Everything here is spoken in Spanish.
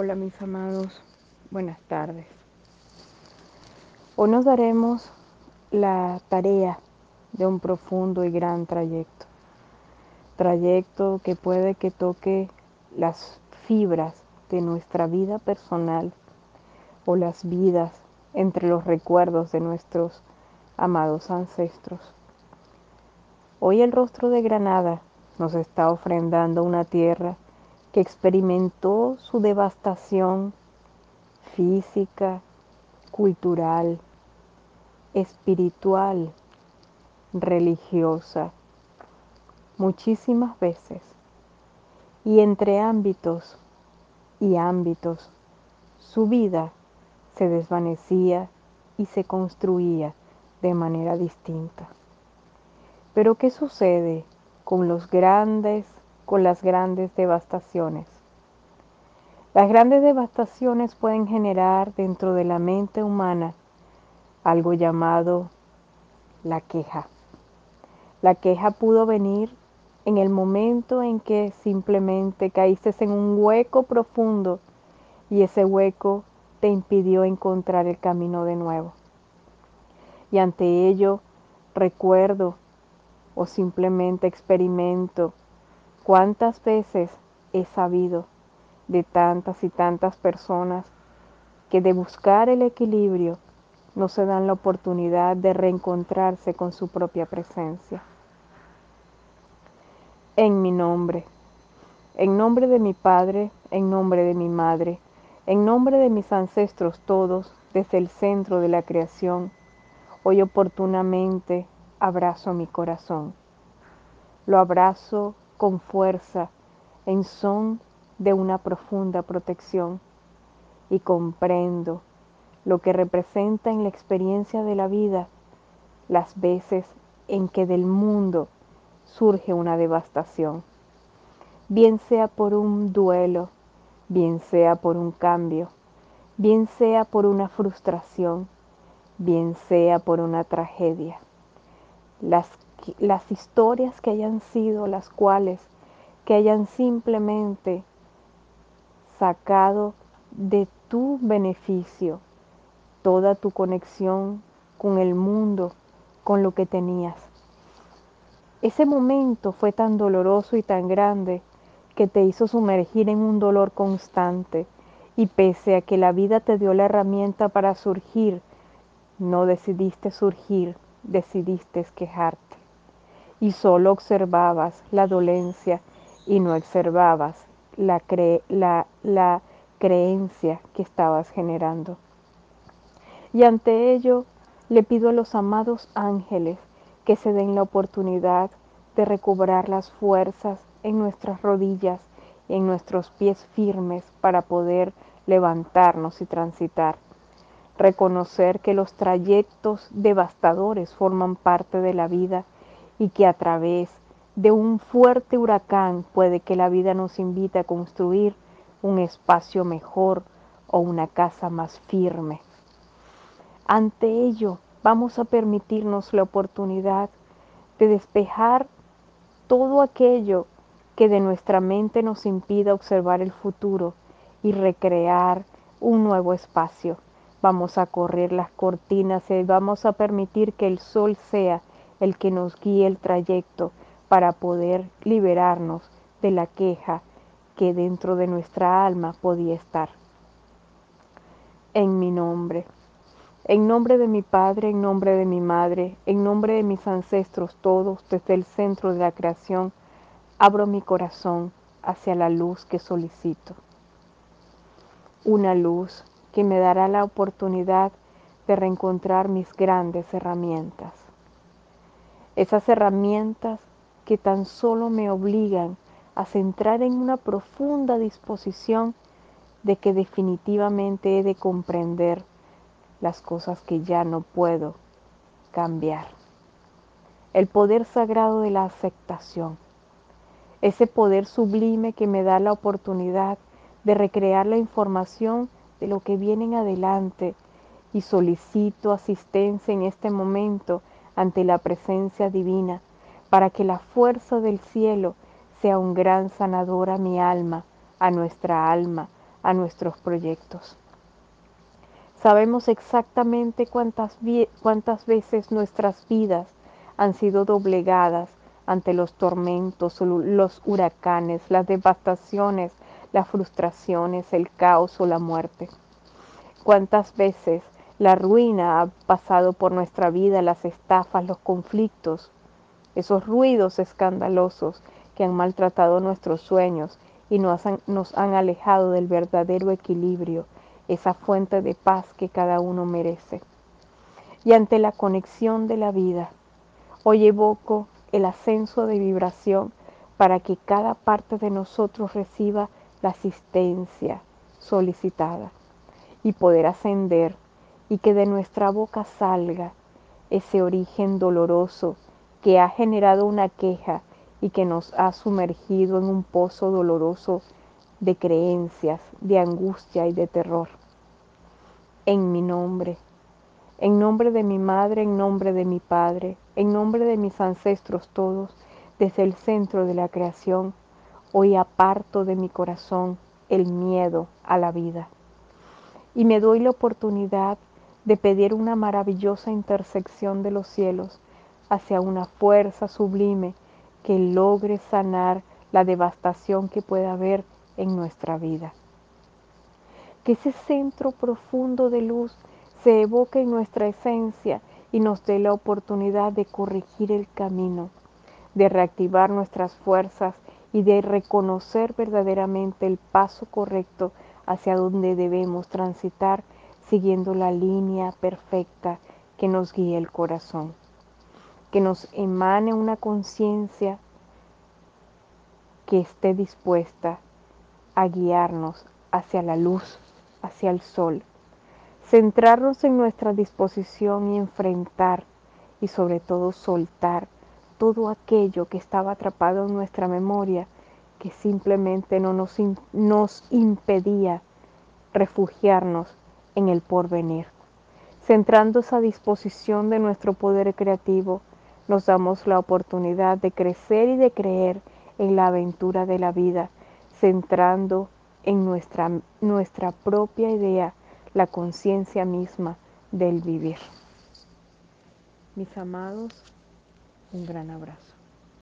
Hola mis amados, buenas tardes. Hoy nos daremos la tarea de un profundo y gran trayecto. Trayecto que puede que toque las fibras de nuestra vida personal o las vidas entre los recuerdos de nuestros amados ancestros. Hoy el rostro de Granada nos está ofrendando una tierra que experimentó su devastación física, cultural, espiritual, religiosa, muchísimas veces. Y entre ámbitos y ámbitos, su vida se desvanecía y se construía de manera distinta. Pero ¿qué sucede con los grandes con las grandes devastaciones. Las grandes devastaciones pueden generar dentro de la mente humana algo llamado la queja. La queja pudo venir en el momento en que simplemente caíste en un hueco profundo y ese hueco te impidió encontrar el camino de nuevo. Y ante ello recuerdo o simplemente experimento ¿Cuántas veces he sabido de tantas y tantas personas que de buscar el equilibrio no se dan la oportunidad de reencontrarse con su propia presencia? En mi nombre, en nombre de mi Padre, en nombre de mi Madre, en nombre de mis ancestros todos, desde el centro de la creación, hoy oportunamente abrazo mi corazón. Lo abrazo con fuerza en son de una profunda protección y comprendo lo que representa en la experiencia de la vida las veces en que del mundo surge una devastación, bien sea por un duelo, bien sea por un cambio, bien sea por una frustración, bien sea por una tragedia. Las las historias que hayan sido las cuales que hayan simplemente sacado de tu beneficio toda tu conexión con el mundo, con lo que tenías. Ese momento fue tan doloroso y tan grande que te hizo sumergir en un dolor constante y pese a que la vida te dio la herramienta para surgir, no decidiste surgir, decidiste quejarte y solo observabas la dolencia y no observabas la, la, creencia que estabas generando. Y ante ello le pido a los amados ángeles que se den la oportunidad de recobrar las fuerzas en nuestras rodillas y en nuestros pies firmes para poder levantarnos y transitar. Reconocer que los trayectos devastadores forman parte de la vida y que a través de un fuerte huracán puede que la vida nos invite a construir un espacio mejor o una casa más firme. Ante ello, vamos a permitirnos la oportunidad de despejar todo aquello que de nuestra mente nos impida observar el futuro y recrear un nuevo espacio. Vamos a correr las cortinas y vamos a permitir que el sol sea el que nos guíe el trayecto para poder liberarnos de la queja que dentro de nuestra alma podía estar. En mi nombre, en nombre de mi Padre, en nombre de mi Madre, en nombre de mis ancestros todos, desde el centro de la creación, abro mi corazón hacia la luz que solicito. Una luz que me dará la oportunidad de reencontrar mis grandes herramientas esas herramientas que tan solo me obligan a centrar en una profunda disposición de que definitivamente he de comprender las cosas que ya no puedo cambiar. El poder sagrado de la aceptación, ese poder sublime que me da la oportunidad de recrear la información de lo que viene en adelante y solicito asistencia en este momento ante la presencia divina, para que la fuerza del cielo sea un gran sanador a mi alma, a nuestra alma, a nuestros proyectos. Sabemos exactamente cuántas, cuántas veces nuestras vidas han sido doblegadas ante los tormentos, los huracanes, las devastaciones, las frustraciones, el caos o la muerte. Cuántas veces la ruina ha pasado por nuestra vida, las estafas, los conflictos, esos ruidos escandalosos que han maltratado nuestros sueños y nos han, alejado del verdadero equilibrio, esa fuente de paz que cada uno merece. Y ante la conexión de la vida, hoy evoco el ascenso de vibración para que cada parte de nosotros reciba la asistencia solicitada y poder ascender y que de nuestra boca salga ese origen doloroso que ha generado una queja y que nos ha sumergido en un pozo doloroso de creencias, de angustia y de terror. En mi nombre, en nombre de mi madre, en nombre de mi padre, en nombre de mis ancestros todos, desde el centro de la creación, hoy aparto de mi corazón el miedo a la vida. Y me doy la oportunidad de pedir una maravillosa intersección de los cielos hacia una fuerza sublime que logre sanar la devastación que pueda haber en nuestra vida. Que ese centro profundo de luz se evoque en nuestra esencia y nos dé la oportunidad de corregir el camino, de reactivar nuestras fuerzas y de reconocer verdaderamente el paso correcto hacia donde debemos transitar siguiendo la línea perfecta que nos guíe el corazón que nos emane una conciencia que esté dispuesta a guiarnos hacia la luz, hacia el sol, centrarnos en nuestra disposición y enfrentar y sobre todo soltar todo aquello que estaba atrapado en nuestra memoria que simplemente no nos, nos impedía refugiarnos en el porvenir, centrando esa disposición de nuestro poder creativo nos damos la oportunidad de crecer y de creer en la aventura de la vida, centrando en nuestra, nuestra propia idea, la conciencia misma del vivir. Mis amados, un gran abrazo.